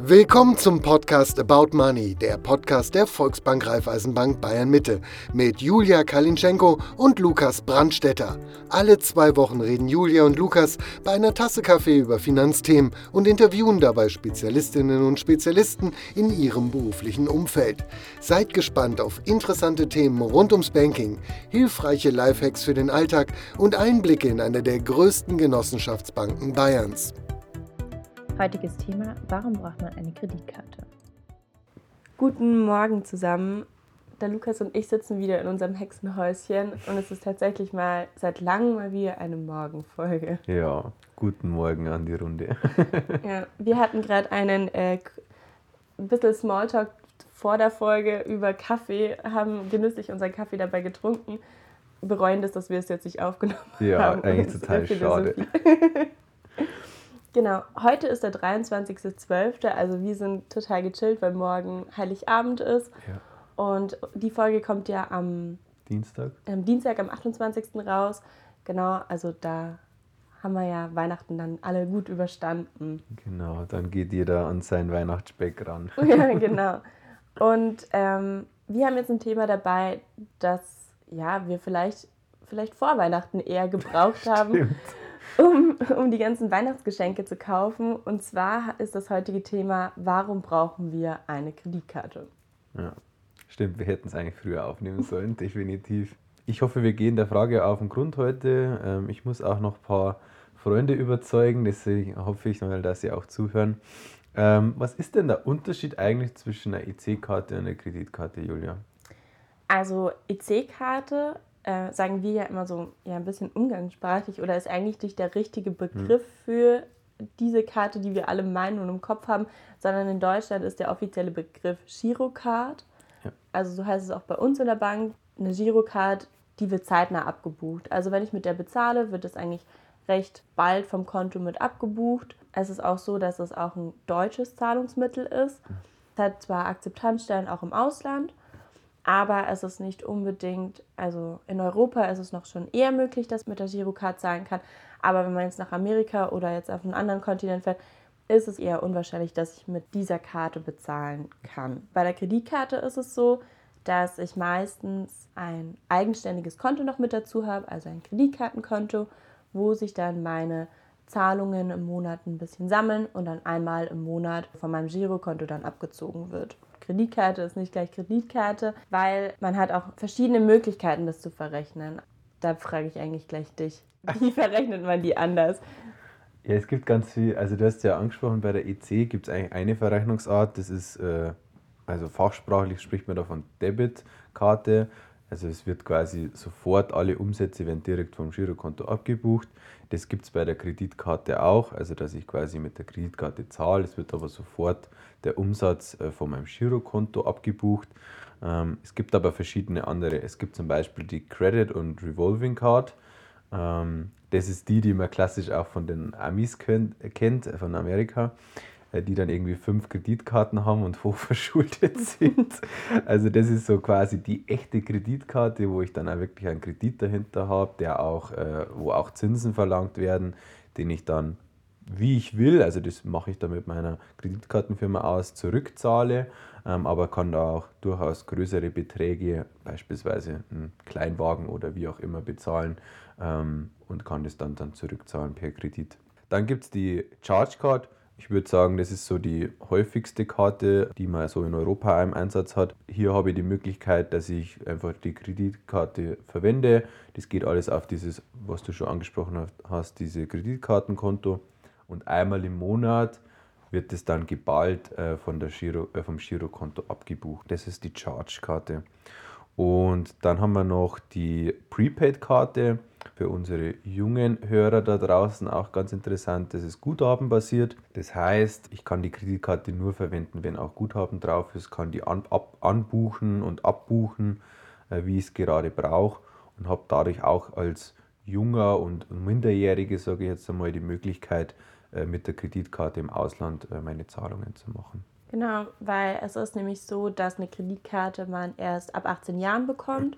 Willkommen zum Podcast About Money, der Podcast der Volksbank Raiffeisenbank Bayern Mitte mit Julia Kalinschenko und Lukas Brandstetter. Alle zwei Wochen reden Julia und Lukas bei einer Tasse Kaffee über Finanzthemen und interviewen dabei Spezialistinnen und Spezialisten in ihrem beruflichen Umfeld. Seid gespannt auf interessante Themen rund ums Banking, hilfreiche Lifehacks für den Alltag und Einblicke in eine der größten Genossenschaftsbanken Bayerns. Heutiges Thema, warum braucht man eine Kreditkarte? Guten Morgen zusammen. Der Lukas und ich sitzen wieder in unserem Hexenhäuschen und es ist tatsächlich mal seit langem mal wieder eine Morgenfolge. Ja, guten Morgen an die Runde. ja, wir hatten gerade einen äh, ein bisschen Smalltalk vor der Folge über Kaffee, haben genüsslich unseren Kaffee dabei getrunken, bereuen das, dass wir es jetzt nicht aufgenommen ja, haben. Ja, eigentlich total schade. Genau, heute ist der 23.12., also wir sind total gechillt, weil morgen Heiligabend ist. Ja. Und die Folge kommt ja am Dienstag. Am Dienstag, am 28. raus. Genau, also da haben wir ja Weihnachten dann alle gut überstanden. Genau, dann geht jeder an seinen Weihnachtsspeck ran. ja, genau. Und ähm, wir haben jetzt ein Thema dabei, das ja, wir vielleicht, vielleicht vor Weihnachten eher gebraucht haben um, um die ganzen Weihnachtsgeschenke zu kaufen. Und zwar ist das heutige Thema, warum brauchen wir eine Kreditkarte? Ja, stimmt, wir hätten es eigentlich früher aufnehmen sollen, definitiv. Ich hoffe, wir gehen der Frage auf den Grund heute. Ähm, ich muss auch noch ein paar Freunde überzeugen, deswegen hoffe ich mal, dass sie auch zuhören. Ähm, was ist denn der Unterschied eigentlich zwischen einer EC-Karte und einer Kreditkarte, Julia? Also EC-Karte äh, sagen wir ja immer so ja, ein bisschen umgangssprachlich oder ist eigentlich nicht der richtige Begriff mhm. für diese Karte, die wir alle meinen und im Kopf haben, sondern in Deutschland ist der offizielle Begriff Girocard. Ja. Also so heißt es auch bei uns in der Bank. Eine Girocard, die wird zeitnah abgebucht. Also wenn ich mit der bezahle, wird es eigentlich recht bald vom Konto mit abgebucht. Es ist auch so, dass es auch ein deutsches Zahlungsmittel ist. Mhm. Es hat zwar Akzeptanzstellen auch im Ausland, aber es ist nicht unbedingt, also in Europa ist es noch schon eher möglich, dass man mit der Girocard zahlen kann. Aber wenn man jetzt nach Amerika oder jetzt auf einen anderen Kontinent fährt, ist es eher unwahrscheinlich, dass ich mit dieser Karte bezahlen kann. Bei der Kreditkarte ist es so, dass ich meistens ein eigenständiges Konto noch mit dazu habe, also ein Kreditkartenkonto, wo sich dann meine Zahlungen im Monat ein bisschen sammeln und dann einmal im Monat von meinem Girokonto dann abgezogen wird. Kreditkarte ist nicht gleich Kreditkarte, weil man hat auch verschiedene Möglichkeiten, das zu verrechnen. Da frage ich eigentlich gleich dich. Wie verrechnet man die anders? Ja, es gibt ganz viel, also du hast ja angesprochen, bei der EC gibt es eigentlich eine Verrechnungsart, das ist, äh, also fachsprachlich spricht man da von Debitkarte. Also es wird quasi sofort alle Umsätze werden direkt vom Girokonto abgebucht. Das gibt es bei der Kreditkarte auch, also dass ich quasi mit der Kreditkarte zahle. Es wird aber sofort der Umsatz äh, von meinem Girokonto abgebucht. Ähm, es gibt aber verschiedene andere. Es gibt zum Beispiel die Credit und Revolving Card. Ähm, das ist die, die man klassisch auch von den Amis kennt, äh, von Amerika, die dann irgendwie fünf Kreditkarten haben und hochverschuldet sind. Also das ist so quasi die echte Kreditkarte, wo ich dann auch wirklich einen Kredit dahinter habe, der auch, wo auch Zinsen verlangt werden, den ich dann wie ich will, also das mache ich dann mit meiner Kreditkartenfirma aus, zurückzahle, ähm, aber kann da auch durchaus größere Beträge, beispielsweise einen Kleinwagen oder wie auch immer, bezahlen ähm, und kann das dann, dann zurückzahlen per Kredit. Dann gibt es die Charge Card. Ich würde sagen, das ist so die häufigste Karte, die man so in Europa im Einsatz hat. Hier habe ich die Möglichkeit, dass ich einfach die Kreditkarte verwende. Das geht alles auf dieses, was du schon angesprochen hast, diese Kreditkartenkonto und einmal im Monat wird es dann geballt äh, von der Giro, äh, vom Girokonto abgebucht. Das ist die Charge-Karte. Und dann haben wir noch die Prepaid-Karte für unsere jungen Hörer da draußen auch ganz interessant. Das ist guthabenbasiert. Das heißt, ich kann die Kreditkarte nur verwenden, wenn auch Guthaben drauf ist, kann die an, ab, anbuchen und abbuchen, äh, wie ich es gerade brauche und habe dadurch auch als junger und Minderjährige, sage ich jetzt einmal, die Möglichkeit, äh, mit der Kreditkarte im Ausland äh, meine Zahlungen zu machen. Genau, weil es ist nämlich so, dass eine Kreditkarte man erst ab 18 Jahren bekommt,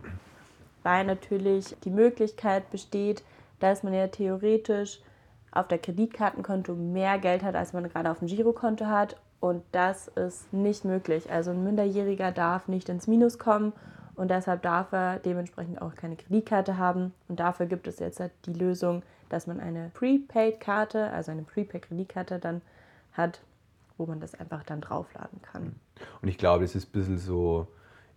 weil natürlich die Möglichkeit besteht, dass man ja theoretisch auf der Kreditkartenkonto mehr Geld hat, als man gerade auf dem Girokonto hat. Und das ist nicht möglich. Also ein Minderjähriger darf nicht ins Minus kommen und deshalb darf er dementsprechend auch keine Kreditkarte haben. Und dafür gibt es jetzt halt die Lösung, dass man eine Prepaid-Karte, also eine Prepaid-Kreditkarte dann hat, wo man das einfach dann draufladen kann. Und ich glaube, es ist ein bisschen so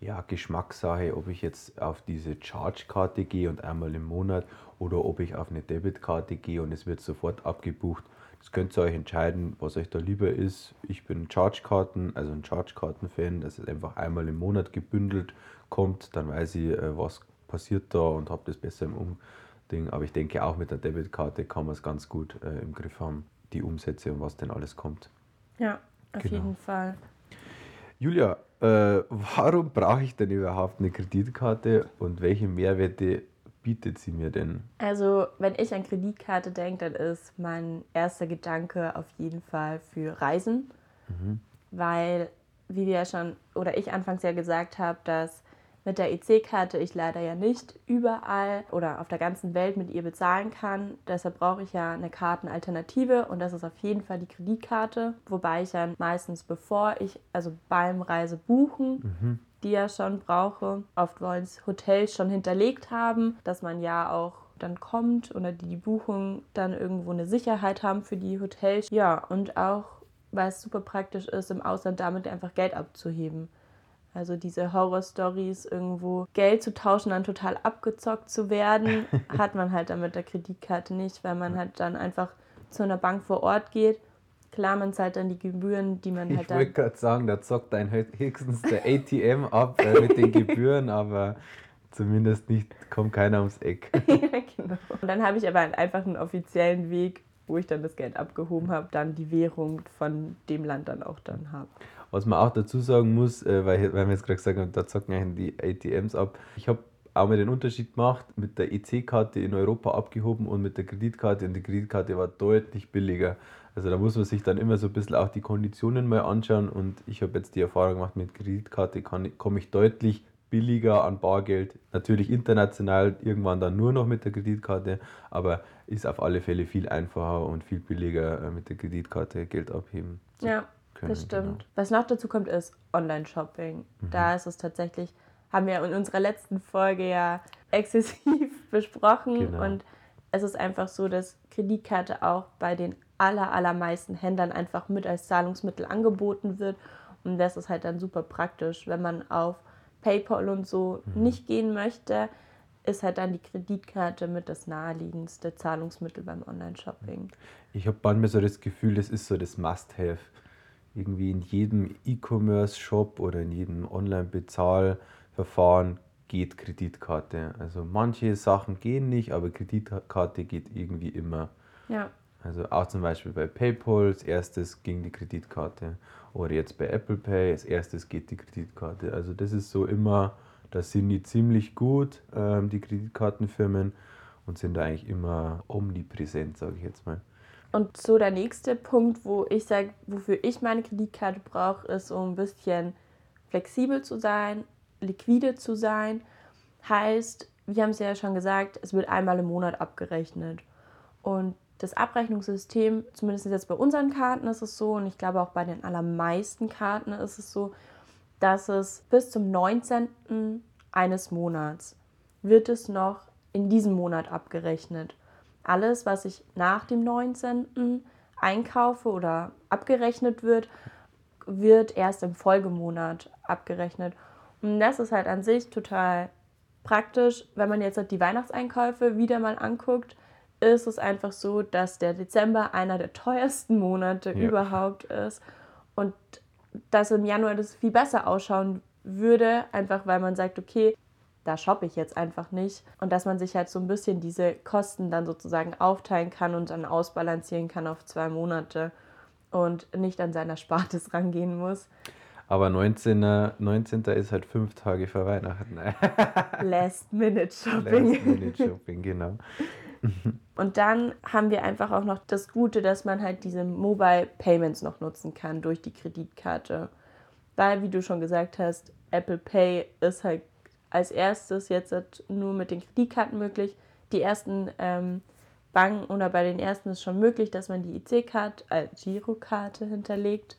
ja, Geschmackssache, ob ich jetzt auf diese Charge-Karte gehe und einmal im Monat oder ob ich auf eine Debitkarte gehe und es wird sofort abgebucht. Das könnt ihr euch entscheiden, was euch da lieber ist. Ich bin Charge-Karten, also ein Charge-Karten-Fan, dass es einfach einmal im Monat gebündelt kommt. Dann weiß ich, äh, was passiert da und habe das besser im Umding. Aber ich denke, auch mit der Debitkarte kann man es ganz gut äh, im Griff haben, die Umsätze und was denn alles kommt. Ja, auf genau. jeden Fall. Julia, äh, warum brauche ich denn überhaupt eine Kreditkarte und welche Mehrwerte bietet sie mir denn? Also, wenn ich an Kreditkarte denke, dann ist mein erster Gedanke auf jeden Fall für Reisen, mhm. weil, wie wir ja schon oder ich anfangs ja gesagt habe, dass mit der EC-Karte ich leider ja nicht überall oder auf der ganzen Welt mit ihr bezahlen kann. Deshalb brauche ich ja eine Kartenalternative und das ist auf jeden Fall die Kreditkarte. Wobei ich dann meistens, bevor ich, also beim Reisebuchen, mhm. die ja schon brauche, oft wollen es Hotels schon hinterlegt haben, dass man ja auch dann kommt oder die die Buchung dann irgendwo eine Sicherheit haben für die Hotels. Ja, und auch, weil es super praktisch ist, im Ausland damit einfach Geld abzuheben. Also diese Horror-Stories, irgendwo Geld zu tauschen, dann total abgezockt zu werden, hat man halt dann mit der Kreditkarte nicht, weil man halt dann einfach zu einer Bank vor Ort geht. Klar, man zahlt dann die Gebühren, die man halt dann... Ich wollte gerade sagen, da zockt ein höchstens der ATM ab äh, mit den Gebühren, aber zumindest nicht, kommt keiner ums Eck. ja, genau. Und dann habe ich aber einfach einen offiziellen Weg, wo ich dann das Geld abgehoben habe, dann die Währung von dem Land dann auch dann habe. Was man auch dazu sagen muss, äh, weil, weil wir jetzt gerade gesagt haben, da zocken eigentlich die ATMs ab. Ich habe auch mal den Unterschied gemacht, mit der EC-Karte in Europa abgehoben und mit der Kreditkarte. Und die Kreditkarte war deutlich billiger. Also da muss man sich dann immer so ein bisschen auch die Konditionen mal anschauen. Und ich habe jetzt die Erfahrung gemacht, mit Kreditkarte komme ich deutlich billiger an Bargeld. Natürlich international irgendwann dann nur noch mit der Kreditkarte, aber ist auf alle Fälle viel einfacher und viel billiger äh, mit der Kreditkarte Geld abheben. Ja, können. Das stimmt. Genau. Was noch dazu kommt, ist Online-Shopping. Mhm. Da ist es tatsächlich, haben wir in unserer letzten Folge ja exzessiv besprochen. Genau. Und es ist einfach so, dass Kreditkarte auch bei den aller, allermeisten Händlern einfach mit als Zahlungsmittel angeboten wird. Und das ist halt dann super praktisch, wenn man auf PayPal und so mhm. nicht gehen möchte, ist halt dann die Kreditkarte mit das naheliegendste Zahlungsmittel beim Online-Shopping. Ich habe manchmal so das Gefühl, das ist so das Must-Have irgendwie in jedem E-Commerce-Shop oder in jedem Online-Bezahlverfahren geht Kreditkarte. Also manche Sachen gehen nicht, aber Kreditkarte geht irgendwie immer. Ja. Also auch zum Beispiel bei PayPal, als erstes ging die Kreditkarte. Oder jetzt bei Apple Pay, als erstes geht die Kreditkarte. Also das ist so immer, da sind die ziemlich gut, ähm, die Kreditkartenfirmen, und sind da eigentlich immer omnipräsent, sage ich jetzt mal. Und so der nächste Punkt, wo ich sage, wofür ich meine Kreditkarte brauche, ist, um ein bisschen flexibel zu sein, liquide zu sein. Heißt, wir haben es ja schon gesagt, es wird einmal im Monat abgerechnet. Und das Abrechnungssystem, zumindest jetzt bei unseren Karten ist es so, und ich glaube auch bei den allermeisten Karten ist es so, dass es bis zum 19. eines Monats wird es noch in diesem Monat abgerechnet alles, was ich nach dem 19. einkaufe oder abgerechnet wird, wird erst im Folgemonat abgerechnet. Und das ist halt an sich total praktisch, wenn man jetzt die Weihnachtseinkäufe wieder mal anguckt, ist es einfach so, dass der Dezember einer der teuersten Monate ja. überhaupt ist und dass im Januar das viel besser ausschauen würde, einfach weil man sagt, okay, da shoppe ich jetzt einfach nicht. Und dass man sich halt so ein bisschen diese Kosten dann sozusagen aufteilen kann und dann ausbalancieren kann auf zwei Monate und nicht an seiner Spartes rangehen muss. Aber 19. 19. ist halt fünf Tage vor Weihnachten. Last-Minute-Shopping. Last-Minute-Shopping, genau. Und dann haben wir einfach auch noch das Gute, dass man halt diese Mobile Payments noch nutzen kann durch die Kreditkarte. Weil, wie du schon gesagt hast, Apple Pay ist halt als erstes jetzt nur mit den Kreditkarten möglich. Die ersten ähm, Banken oder bei den ersten ist schon möglich, dass man die IC-Karte, äh, Girokarte hinterlegt.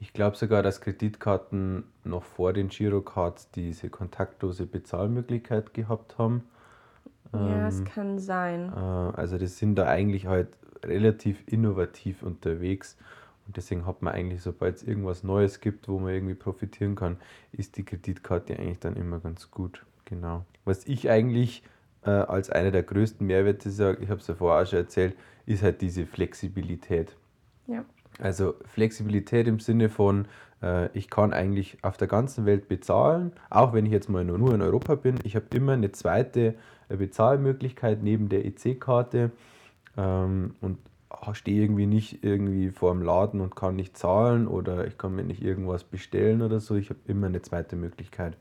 Ich glaube sogar, dass Kreditkarten noch vor den Girocards diese kontaktlose Bezahlmöglichkeit gehabt haben. Ja, es Ähm, kann sein. Äh, Also das sind da eigentlich halt relativ innovativ unterwegs und deswegen hat man eigentlich, sobald es irgendwas Neues gibt, wo man irgendwie profitieren kann, ist die Kreditkarte eigentlich dann immer ganz gut. Genau. Was ich eigentlich äh, als einer der größten Mehrwerte sage, ich habe es ja vorher auch schon erzählt, ist halt diese Flexibilität. Ja. Also Flexibilität im Sinne von, äh, ich kann eigentlich auf der ganzen Welt bezahlen, auch wenn ich jetzt mal nur, in Europa bin. Ich habe immer eine zweite äh, Bezahlmöglichkeit neben der EC-Karte ähm, und stehe irgendwie nicht irgendwie vor dem Laden und kann nicht zahlen oder ich kann mir nicht irgendwas bestellen oder so. Ich habe immer eine zweite Möglichkeit.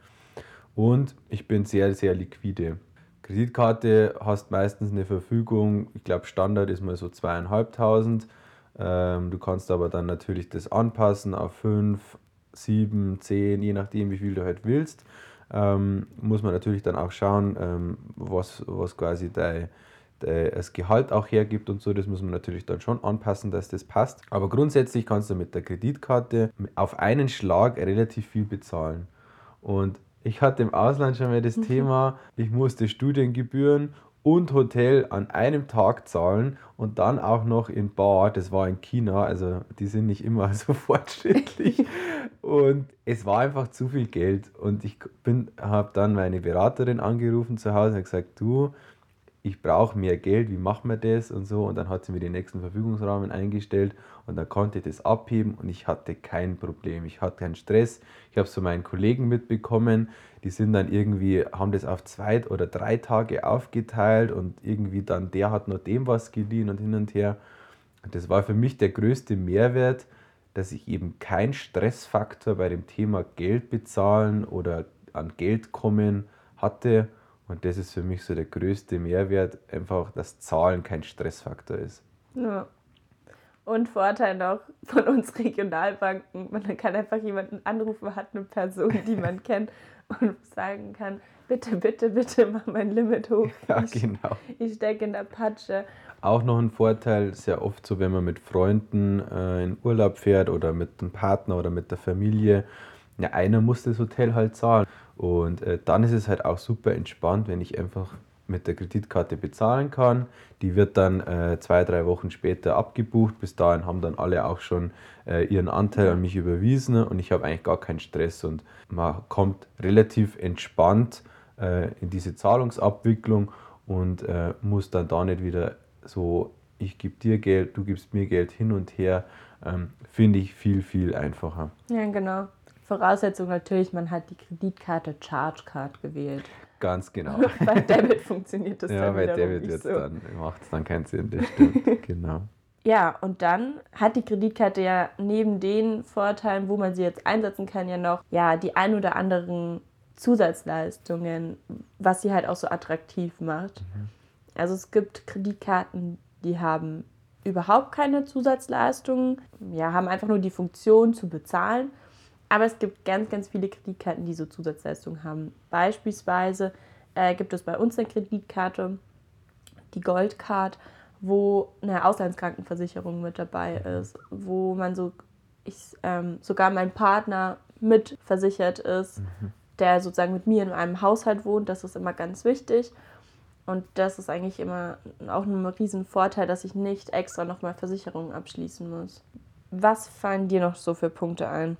Und ich bin sehr, sehr liquide. Kreditkarte hast meistens eine Verfügung, ich glaube Standard ist mal so zweieinhalbtausend. Ähm, du kannst aber dann natürlich das anpassen auf 5, 7, 10, je nachdem, wie viel du halt willst. Ähm, muss man natürlich dann auch schauen, ähm, was, was quasi dein, das Gehalt auch hergibt und so. Das muss man natürlich dann schon anpassen, dass das passt. Aber grundsätzlich kannst du mit der Kreditkarte auf einen Schlag relativ viel bezahlen. Und ich hatte im Ausland schon mal das Thema, ich musste Studiengebühren und Hotel an einem Tag zahlen und dann auch noch in Bar, das war in China, also die sind nicht immer so fortschrittlich und es war einfach zu viel Geld und ich bin habe dann meine Beraterin angerufen zu Hause und gesagt, du, ich brauche mehr Geld, wie machen wir das und so. Und dann hat sie mir den nächsten Verfügungsrahmen eingestellt und dann konnte ich das abheben und ich hatte kein Problem. Ich hatte keinen Stress. Ich habe es von meinen Kollegen mitbekommen, die sind dann irgendwie, haben das auf zwei oder drei Tage aufgeteilt und irgendwie dann der hat nur dem was geliehen und hin und her. Und das war für mich der größte Mehrwert, dass ich eben keinen Stressfaktor bei dem Thema Geld bezahlen oder an Geld kommen hatte. Und das ist für mich so der größte Mehrwert, einfach, dass Zahlen kein Stressfaktor ist. Ja. Und Vorteil noch von uns Regionalbanken, man kann einfach jemanden anrufen, hat eine Person, die man kennt und sagen kann, bitte, bitte, bitte mach mein Limit hoch. Ja, ich, genau. ich stecke in der Patsche. Auch noch ein Vorteil, sehr oft so, wenn man mit Freunden äh, in Urlaub fährt oder mit dem Partner oder mit der Familie, ja, einer muss das Hotel halt zahlen. Und äh, dann ist es halt auch super entspannt, wenn ich einfach mit der Kreditkarte bezahlen kann. Die wird dann äh, zwei, drei Wochen später abgebucht. Bis dahin haben dann alle auch schon äh, ihren Anteil an mich überwiesen und ich habe eigentlich gar keinen Stress und man kommt relativ entspannt äh, in diese Zahlungsabwicklung und äh, muss dann da nicht wieder so, ich gebe dir Geld, du gibst mir Geld hin und her. Ähm, Finde ich viel, viel einfacher. Ja, genau. Voraussetzung natürlich, man hat die Kreditkarte Charge Card gewählt. Ganz genau. bei Debit funktioniert das ja, dann bei David nicht so. dann macht es dann keinen Sinn, das stimmt. genau. Ja, und dann hat die Kreditkarte ja neben den Vorteilen, wo man sie jetzt einsetzen kann, ja noch ja die ein oder anderen Zusatzleistungen, was sie halt auch so attraktiv macht. Also es gibt Kreditkarten, die haben überhaupt keine Zusatzleistungen, ja, haben einfach nur die Funktion zu bezahlen. Aber es gibt ganz, ganz viele Kreditkarten, die so Zusatzleistungen haben. Beispielsweise äh, gibt es bei uns eine Kreditkarte, die Goldcard, wo eine Auslandskrankenversicherung mit dabei ist, wo man so, ich, ähm, sogar mein Partner mit versichert ist, der sozusagen mit mir in einem Haushalt wohnt. Das ist immer ganz wichtig. Und das ist eigentlich immer auch ein riesen Vorteil, dass ich nicht extra nochmal Versicherungen abschließen muss. Was fallen dir noch so für Punkte ein?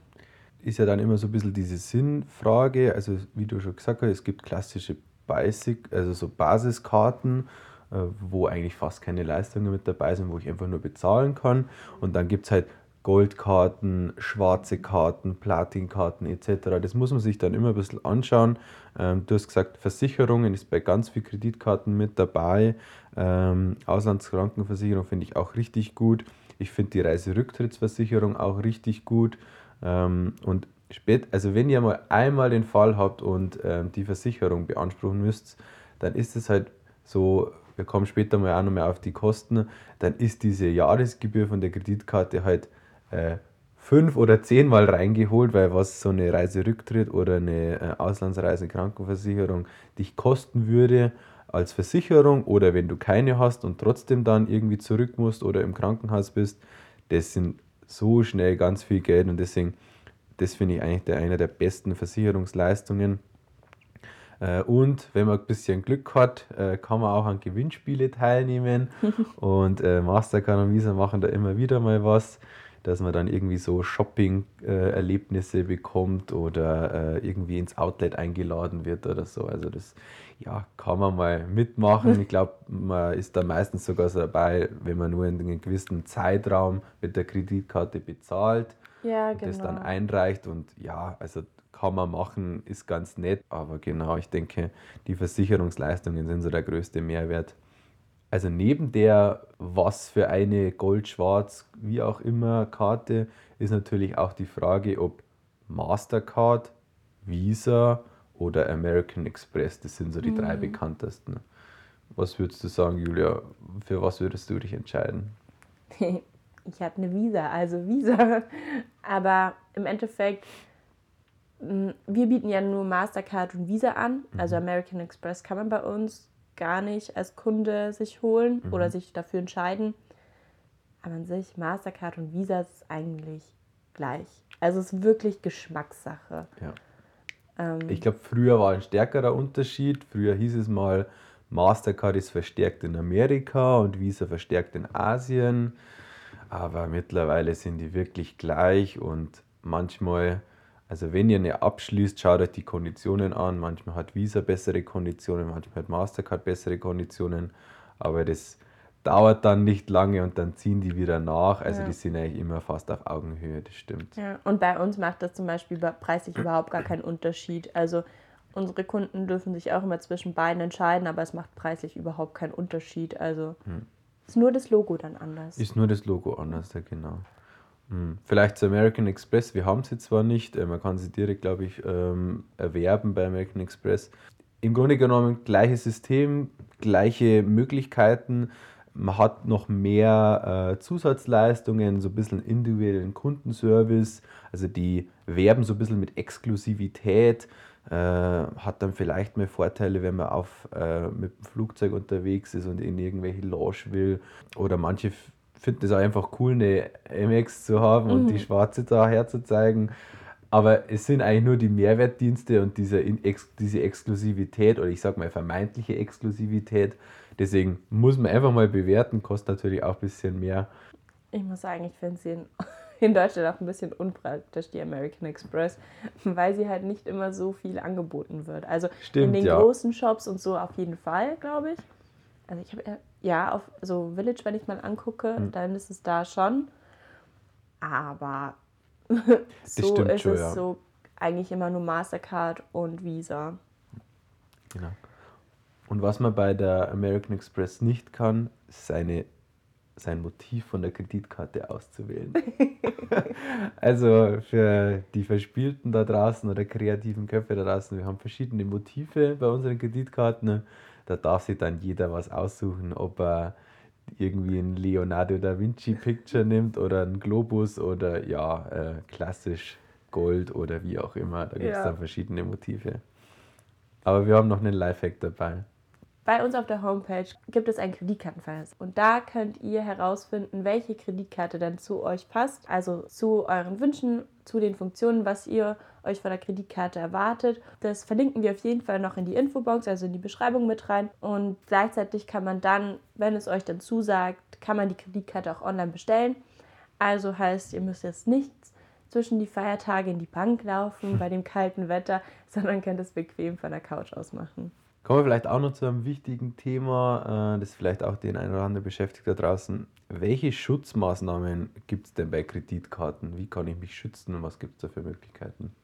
Ist ja dann immer so ein bisschen diese Sinnfrage. Also, wie du schon gesagt hast, es gibt klassische Basic, also so Basiskarten, äh, wo eigentlich fast keine Leistungen mit dabei sind, wo ich einfach nur bezahlen kann. Und dann gibt es halt Goldkarten, schwarze Karten, Platinkarten etc. Das muss man sich dann immer ein bisschen anschauen. Ähm, du hast gesagt, Versicherungen ist bei ganz vielen Kreditkarten mit dabei. Ähm, Auslandskrankenversicherung finde ich auch richtig gut. Ich finde die Reiserücktrittsversicherung auch richtig gut. Ähm, und spät, also wenn ihr mal einmal den Fall habt und ähm, die Versicherung beanspruchen müsst, dann ist es halt so, wir kommen später mal auch noch mal auf die Kosten, dann ist diese Jahresgebühr von der Kreditkarte halt äh, fünf oder zehnmal reingeholt, weil was so eine Reiserücktritt oder eine äh, Auslandsreise Krankenversicherung dich kosten würde, als Versicherung oder wenn du keine hast und trotzdem dann irgendwie zurück musst oder im Krankenhaus bist, das sind so schnell ganz viel Geld und deswegen, das finde ich eigentlich der, einer der besten Versicherungsleistungen. Äh, und wenn man ein bisschen Glück hat, äh, kann man auch an Gewinnspiele teilnehmen. und äh, Mastercard und Visa machen da immer wieder mal was dass man dann irgendwie so Shopping-Erlebnisse bekommt oder äh, irgendwie ins Outlet eingeladen wird oder so. Also das ja, kann man mal mitmachen. Ich glaube, man ist da meistens sogar so dabei, wenn man nur in einem gewissen Zeitraum mit der Kreditkarte bezahlt ja, und genau. das dann einreicht. Und ja, also kann man machen, ist ganz nett. Aber genau, ich denke, die Versicherungsleistungen sind so der größte Mehrwert also neben der was für eine Gold, Schwarz, wie auch immer Karte ist natürlich auch die Frage, ob Mastercard, Visa oder American Express, das sind so die mhm. drei bekanntesten. Was würdest du sagen, Julia? Für was würdest du dich entscheiden? Ich habe eine Visa, also Visa. Aber im Endeffekt, wir bieten ja nur Mastercard und Visa an. Also mhm. American Express kann man bei uns gar nicht als Kunde sich holen mhm. oder sich dafür entscheiden. Aber an sich, Mastercard und Visa ist eigentlich gleich. Also es ist wirklich Geschmackssache. Ja. Ähm, ich glaube, früher war ein stärkerer Unterschied. Früher hieß es mal, Mastercard ist verstärkt in Amerika und Visa verstärkt in Asien. Aber mittlerweile sind die wirklich gleich und manchmal also wenn ihr eine abschließt, schaut euch die Konditionen an. Manchmal hat Visa bessere Konditionen, manchmal hat Mastercard bessere Konditionen, aber das dauert dann nicht lange und dann ziehen die wieder nach. Also ja. die sind eigentlich immer fast auf Augenhöhe, das stimmt. Ja, und bei uns macht das zum Beispiel preislich überhaupt gar keinen Unterschied. Also unsere Kunden dürfen sich auch immer zwischen beiden entscheiden, aber es macht preislich überhaupt keinen Unterschied. Also hm. ist nur das Logo dann anders. Ist nur das Logo anders, ja genau. Hm. Vielleicht zu American Express. Wir haben sie zwar nicht, äh, man kann sie direkt, glaube ich, ähm, erwerben bei American Express. Im Grunde genommen gleiches System, gleiche Möglichkeiten. Man hat noch mehr äh, Zusatzleistungen, so ein bisschen individuellen Kundenservice. Also die werben so ein bisschen mit Exklusivität. Äh, hat dann vielleicht mehr Vorteile, wenn man auf, mit dem Flugzeug unterwegs ist und in irgendwelche Lounge will. Oder manche finde es auch einfach cool, eine MX zu haben und die mhm. schwarze da herzuzeigen. Aber es sind eigentlich nur die Mehrwertdienste und diese, diese Exklusivität oder ich sage mal vermeintliche Exklusivität. Deswegen muss man einfach mal bewerten, kostet natürlich auch ein bisschen mehr. Ich muss sagen, ich finde sie in, in Deutschland auch ein bisschen unpraktisch, die American Express, weil sie halt nicht immer so viel angeboten wird. Also Stimmt, in den ja. großen Shops und so auf jeden Fall, glaube ich. Also ich habe ja, auf so Village, wenn ich mal angucke, mhm. dann ist es da schon. Aber so ist schon, es ja. so eigentlich immer nur Mastercard und Visa. Genau. Und was man bei der American Express nicht kann, ist seine, sein Motiv von der Kreditkarte auszuwählen. also für die Verspielten da draußen oder kreativen Köpfe da draußen, wir haben verschiedene Motive bei unseren Kreditkarten. Da darf sich dann jeder was aussuchen, ob er irgendwie ein Leonardo da Vinci Picture nimmt oder ein Globus oder ja, äh, klassisch Gold oder wie auch immer. Da gibt es ja. dann verschiedene Motive. Aber wir haben noch einen Lifehack dabei. Bei uns auf der Homepage gibt es ein Kreditkartenverhältnis und da könnt ihr herausfinden, welche Kreditkarte denn zu euch passt, also zu euren Wünschen, zu den Funktionen, was ihr euch von der Kreditkarte erwartet. Das verlinken wir auf jeden Fall noch in die Infobox, also in die Beschreibung mit rein und gleichzeitig kann man dann, wenn es euch dann zusagt, kann man die Kreditkarte auch online bestellen. Also heißt, ihr müsst jetzt nicht zwischen die Feiertage in die Bank laufen bei dem kalten Wetter, sondern könnt es bequem von der Couch aus machen. Kommen wir vielleicht auch noch zu einem wichtigen Thema, äh, das vielleicht auch den einen oder anderen beschäftigt da draußen. Welche Schutzmaßnahmen gibt es denn bei Kreditkarten? Wie kann ich mich schützen und was gibt es da für Möglichkeiten?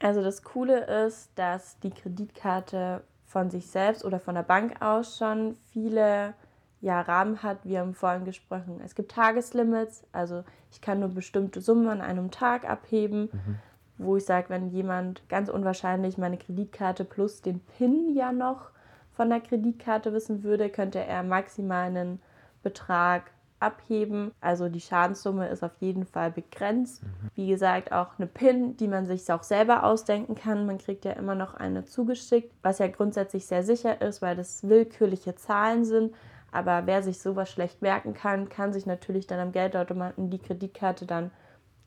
Also das Coole ist, dass die Kreditkarte von sich selbst oder von der Bank aus schon viele ja, Rahmen hat. Wir haben vorhin gesprochen, es gibt Tageslimits, also ich kann nur bestimmte Summen an einem Tag abheben. Mhm wo ich sage, wenn jemand ganz unwahrscheinlich meine Kreditkarte plus den PIN ja noch von der Kreditkarte wissen würde, könnte er maximal einen Betrag abheben. Also die Schadenssumme ist auf jeden Fall begrenzt. Mhm. Wie gesagt, auch eine PIN, die man sich auch selber ausdenken kann. Man kriegt ja immer noch eine zugeschickt, was ja grundsätzlich sehr sicher ist, weil das willkürliche Zahlen sind. Aber wer sich sowas schlecht merken kann, kann sich natürlich dann am Geldautomaten die Kreditkarte dann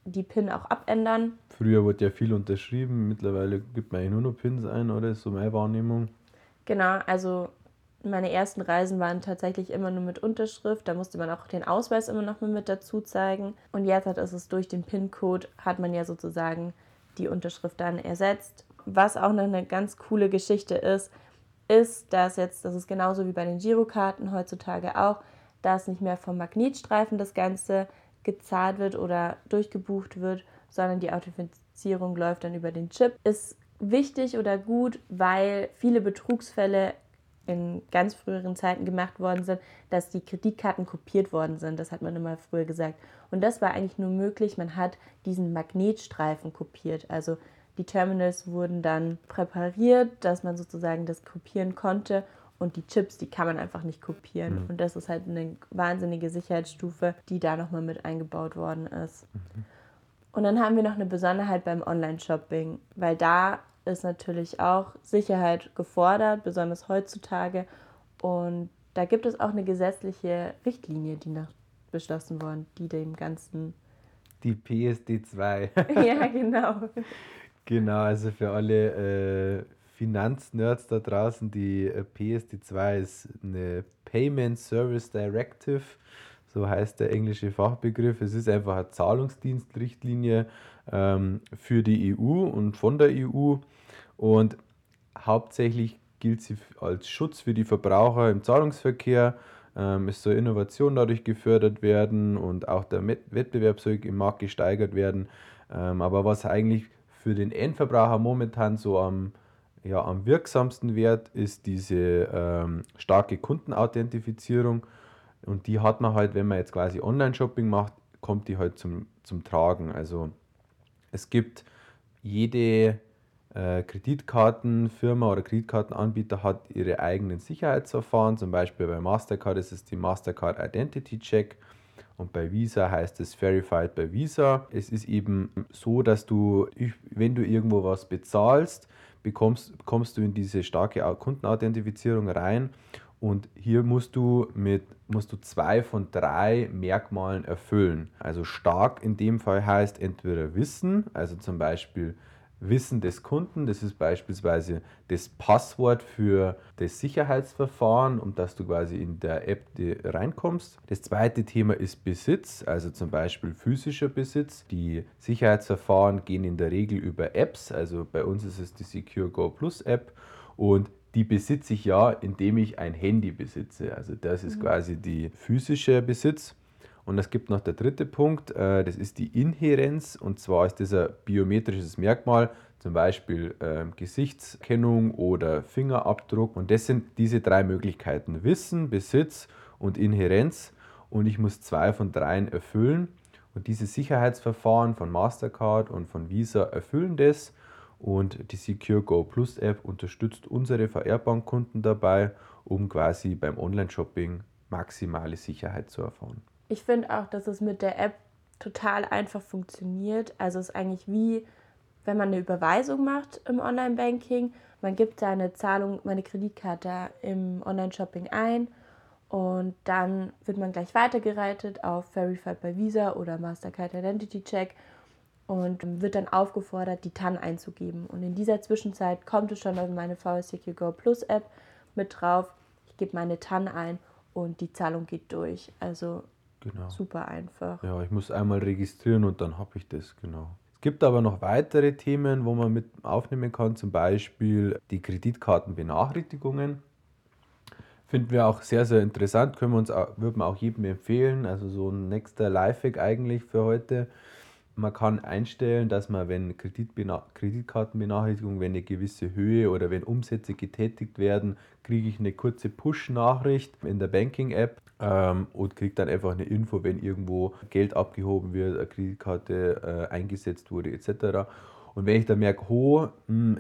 die PIN auch abändern. Früher wurde ja viel unterschrieben, mittlerweile gibt man ja nur noch PINs ein, oder? Ist so meine Wahrnehmung. Genau, also meine ersten Reisen waren tatsächlich immer nur mit Unterschrift. Da musste man auch den Ausweis immer noch mit dazu zeigen. Und jetzt hat es durch den PIN-Code, hat man ja sozusagen die Unterschrift dann ersetzt. Was auch noch eine ganz coole Geschichte ist, ist, dass jetzt, das ist genauso wie bei den Girokarten heutzutage auch, dass nicht mehr vom Magnetstreifen das Ganze gezahlt wird oder durchgebucht wird, sondern die Authentifizierung läuft dann über den Chip. Ist wichtig oder gut, weil viele Betrugsfälle in ganz früheren Zeiten gemacht worden sind, dass die Kreditkarten kopiert worden sind. Das hat man immer früher gesagt. Und das war eigentlich nur möglich, man hat diesen Magnetstreifen kopiert. Also die Terminals wurden dann präpariert, dass man sozusagen das kopieren konnte. Und die Chips, die kann man einfach nicht kopieren. Mhm. Und das ist halt eine wahnsinnige Sicherheitsstufe, die da nochmal mit eingebaut worden ist. Mhm. Und dann haben wir noch eine Besonderheit beim Online-Shopping, weil da ist natürlich auch Sicherheit gefordert, besonders heutzutage. Und da gibt es auch eine gesetzliche Richtlinie, die nach beschlossen worden, die dem Ganzen. Die PSD2. ja, genau. Genau, also für alle äh, Finanznerds da draußen, die äh, PSD2 ist eine Payment Service Directive, so heißt der englische Fachbegriff. Es ist einfach eine Zahlungsdienstrichtlinie ähm, für die EU und von der EU und hauptsächlich gilt sie als Schutz für die Verbraucher im Zahlungsverkehr. Ähm, es soll Innovation dadurch gefördert werden und auch der Wettbewerb soll im Markt gesteigert werden. Ähm, aber was eigentlich für den Endverbraucher momentan so am, ja, am wirksamsten wert ist diese ähm, starke Kundenauthentifizierung. Und die hat man halt, wenn man jetzt quasi Online-Shopping macht, kommt die halt zum, zum Tragen. Also es gibt jede äh, Kreditkartenfirma oder Kreditkartenanbieter hat ihre eigenen Sicherheitsverfahren. Zum Beispiel bei Mastercard ist es die Mastercard Identity Check und bei Visa heißt es Verified by Visa. Es ist eben so, dass du, wenn du irgendwo was bezahlst, bekommst, kommst du in diese starke Kundenauthentifizierung rein und hier musst du mit musst du zwei von drei Merkmalen erfüllen. Also stark in dem Fall heißt entweder Wissen, also zum Beispiel Wissen des Kunden. Das ist beispielsweise das Passwort für das Sicherheitsverfahren, um das du quasi in der App reinkommst. Das zweite Thema ist Besitz, also zum Beispiel physischer Besitz. Die Sicherheitsverfahren gehen in der Regel über Apps, also bei uns ist es die Secure Go Plus App und die besitze ich ja, indem ich ein Handy besitze. Also das ist mhm. quasi die physische Besitz. Und es gibt noch der dritte Punkt, äh, das ist die Inherenz. Und zwar ist dieser biometrisches Merkmal, zum Beispiel äh, Gesichtskennung oder Fingerabdruck. Und das sind diese drei Möglichkeiten: Wissen, Besitz und Inherenz. Und ich muss zwei von dreien erfüllen. Und diese Sicherheitsverfahren von Mastercard und von Visa erfüllen das. Und die Secure Go Plus App unterstützt unsere VR-Bankkunden dabei, um quasi beim Online-Shopping maximale Sicherheit zu erfahren. Ich finde auch, dass es mit der App total einfach funktioniert. Also es ist eigentlich wie, wenn man eine Überweisung macht im Online-Banking. Man gibt seine Zahlung, meine Kreditkarte im Online-Shopping ein und dann wird man gleich weitergeleitet auf Verified by Visa oder Mastercard Identity Check und wird dann aufgefordert, die TAN einzugeben. Und in dieser Zwischenzeit kommt es schon auf meine VSCQ Go Plus App mit drauf. Ich gebe meine TAN ein und die Zahlung geht durch. Also Genau. Super einfach. Ja, ich muss einmal registrieren und dann habe ich das, genau. Es gibt aber noch weitere Themen, wo man mit aufnehmen kann, zum Beispiel die Kreditkartenbenachrichtigungen. Finden wir auch sehr, sehr interessant, können wir uns auch, würden wir auch jedem empfehlen. Also so ein nächster Lifehack eigentlich für heute. Man kann einstellen, dass man, wenn Kreditkartenbenachrichtigungen, wenn eine gewisse Höhe oder wenn Umsätze getätigt werden, kriege ich eine kurze Push-Nachricht in der Banking-App ähm, und kriege dann einfach eine Info, wenn irgendwo Geld abgehoben wird, eine Kreditkarte äh, eingesetzt wurde etc. Und wenn ich dann merke, oh,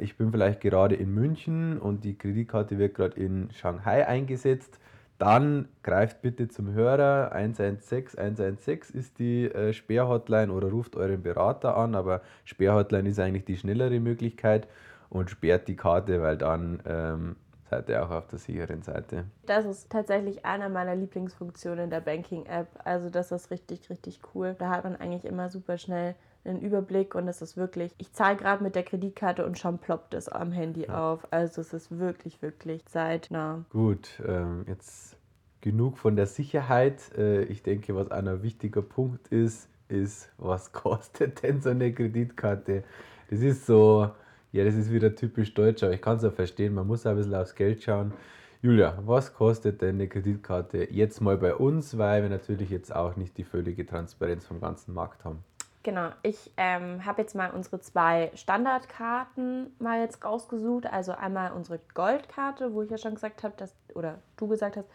ich bin vielleicht gerade in München und die Kreditkarte wird gerade in Shanghai eingesetzt, dann greift bitte zum Hörer 116 116 ist die äh, Sperrhotline oder ruft euren Berater an, aber Sperrhotline ist eigentlich die schnellere Möglichkeit und sperrt die Karte, weil dann ähm, seid ihr auch auf der sicheren Seite. Das ist tatsächlich einer meiner Lieblingsfunktionen der Banking-App. Also das ist richtig, richtig cool. Da hat man eigentlich immer super schnell einen Überblick und es ist wirklich, ich zahle gerade mit der Kreditkarte und schon ploppt es am Handy ja. auf. Also es ist wirklich, wirklich zeitnah. Gut, ähm, jetzt genug von der Sicherheit. Äh, ich denke, was ein wichtiger Punkt ist, ist, was kostet denn so eine Kreditkarte? Das ist so, ja, das ist wieder typisch deutsch, aber ich kann es ja verstehen, man muss ein bisschen aufs Geld schauen. Julia, was kostet denn eine Kreditkarte jetzt mal bei uns, weil wir natürlich jetzt auch nicht die völlige Transparenz vom ganzen Markt haben? Genau, ich ähm, habe jetzt mal unsere zwei Standardkarten mal jetzt rausgesucht. Also einmal unsere Goldkarte, wo ich ja schon gesagt habe, dass, oder du gesagt hast,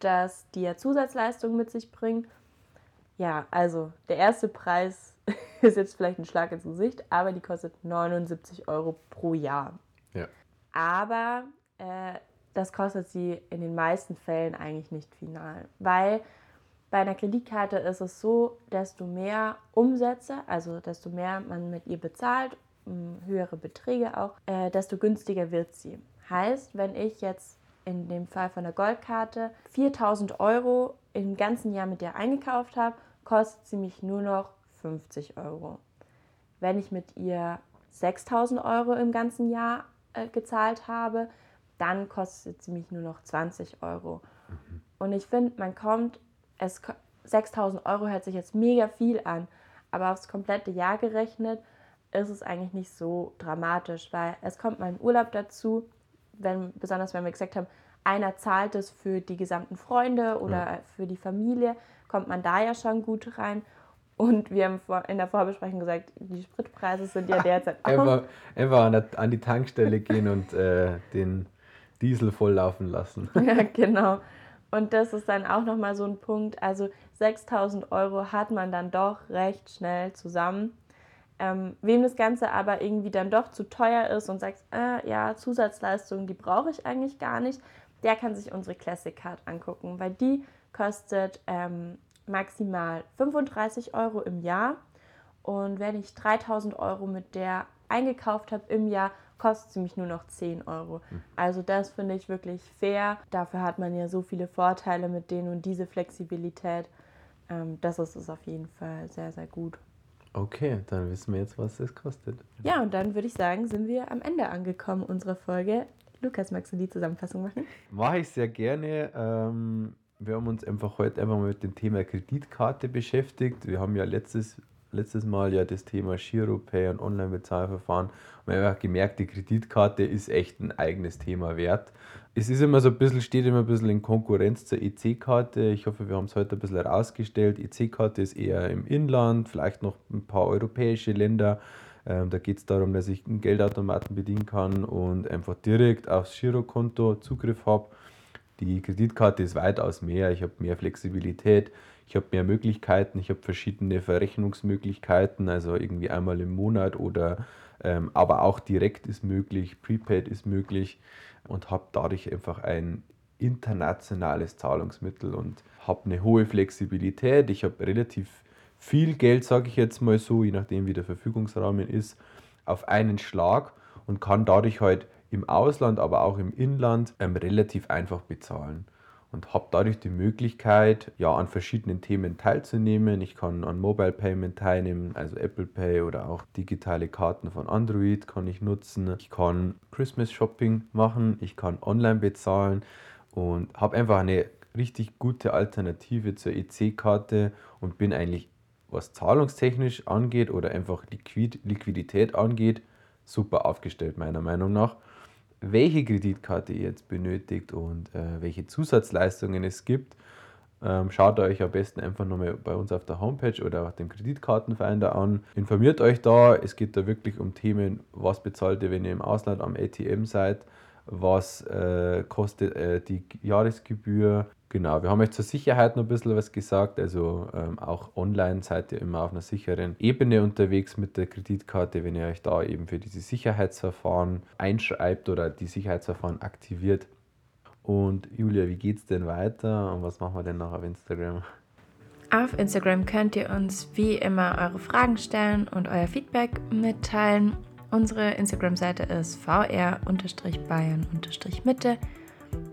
dass die ja Zusatzleistungen mit sich bringen. Ja, also der erste Preis ist jetzt vielleicht ein Schlag ins Gesicht, aber die kostet 79 Euro pro Jahr. Ja. Aber äh, das kostet sie in den meisten Fällen eigentlich nicht final, weil bei einer Kreditkarte ist es so, desto mehr Umsätze, also desto mehr man mit ihr bezahlt, höhere Beträge auch, äh, desto günstiger wird sie. Heißt, wenn ich jetzt in dem Fall von der Goldkarte 4000 Euro im ganzen Jahr mit ihr eingekauft habe, kostet sie mich nur noch 50 Euro. Wenn ich mit ihr 6000 Euro im ganzen Jahr äh, gezahlt habe, dann kostet sie mich nur noch 20 Euro. Mhm. Und ich finde, man kommt, es 6000 Euro hört sich jetzt mega viel an, aber aufs komplette Jahr gerechnet ist es eigentlich nicht so dramatisch, weil es kommt mal ein Urlaub dazu, wenn, besonders wenn wir gesagt haben, einer zahlt es für die gesamten Freunde oder ja. für die Familie, kommt man da ja schon gut rein. Und wir haben in der Vorbesprechung gesagt, die Spritpreise sind ja derzeit auch. einfach, einfach an, der, an, die Tankstelle gehen und äh, den Diesel volllaufen lassen. ja, genau. Und das ist dann auch nochmal so ein Punkt. Also 6000 Euro hat man dann doch recht schnell zusammen. Ähm, wem das Ganze aber irgendwie dann doch zu teuer ist und sagt, äh, ja, Zusatzleistungen, die brauche ich eigentlich gar nicht, der kann sich unsere Classic Card angucken, weil die kostet ähm, maximal 35 Euro im Jahr. Und wenn ich 3000 Euro mit der eingekauft habe im Jahr, kostet sie mich nur noch 10 Euro. Hm. Also das finde ich wirklich fair. Dafür hat man ja so viele Vorteile mit denen und diese Flexibilität. Ähm, das ist es auf jeden Fall sehr, sehr gut. Okay, dann wissen wir jetzt, was es kostet. Ja, und dann würde ich sagen, sind wir am Ende angekommen unserer Folge. Lukas, magst du die Zusammenfassung machen? Mache ich sehr gerne. Ähm, wir haben uns einfach heute einfach mal mit dem Thema Kreditkarte beschäftigt. Wir haben ja letztes, letztes Mal ja das Thema GiroPay und Online-Bezahlverfahren. Wir haben einfach gemerkt, die Kreditkarte ist echt ein eigenes Thema wert. Es ist immer so ein bisschen, steht immer ein bisschen in Konkurrenz zur EC-Karte. Ich hoffe, wir haben es heute ein bisschen herausgestellt. EC-Karte ist eher im Inland, vielleicht noch ein paar europäische Länder. Ähm, da geht es darum, dass ich einen Geldautomaten bedienen kann und einfach direkt aufs Girokonto Zugriff habe. Die Kreditkarte ist weitaus mehr. Ich habe mehr Flexibilität, ich habe mehr Möglichkeiten, ich habe verschiedene Verrechnungsmöglichkeiten, also irgendwie einmal im Monat oder ähm, aber auch direkt ist möglich, Prepaid ist möglich und habe dadurch einfach ein internationales Zahlungsmittel und habe eine hohe Flexibilität. Ich habe relativ viel Geld, sage ich jetzt mal so, je nachdem wie der Verfügungsrahmen ist, auf einen Schlag und kann dadurch halt im Ausland, aber auch im Inland ähm, relativ einfach bezahlen und habe dadurch die Möglichkeit, ja, an verschiedenen Themen teilzunehmen. Ich kann an Mobile Payment teilnehmen, also Apple Pay oder auch digitale Karten von Android kann ich nutzen. Ich kann Christmas Shopping machen, ich kann online bezahlen und habe einfach eine richtig gute Alternative zur EC-Karte und bin eigentlich was zahlungstechnisch angeht oder einfach Liquid Liquidität angeht, super aufgestellt meiner Meinung nach. Welche Kreditkarte ihr jetzt benötigt und äh, welche Zusatzleistungen es gibt, ähm, schaut euch am besten einfach nochmal bei uns auf der Homepage oder auf dem Kreditkartenfinder an. Informiert euch da, es geht da wirklich um Themen, was bezahlt ihr, wenn ihr im Ausland am ATM seid, was äh, kostet äh, die Jahresgebühr, Genau, wir haben euch zur Sicherheit noch ein bisschen was gesagt. Also ähm, auch online seid ihr immer auf einer sicheren Ebene unterwegs mit der Kreditkarte, wenn ihr euch da eben für diese Sicherheitsverfahren einschreibt oder die Sicherheitsverfahren aktiviert. Und Julia, wie geht's denn weiter und was machen wir denn noch auf Instagram? Auf Instagram könnt ihr uns wie immer eure Fragen stellen und euer Feedback mitteilen. Unsere Instagram-Seite ist vr-bayern-mitte.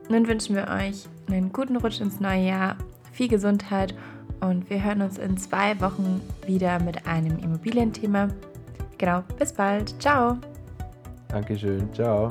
Nun wünschen wir euch einen guten Rutsch ins neue Jahr, viel Gesundheit und wir hören uns in zwei Wochen wieder mit einem Immobilienthema. Genau, bis bald. Ciao. Dankeschön. Ciao.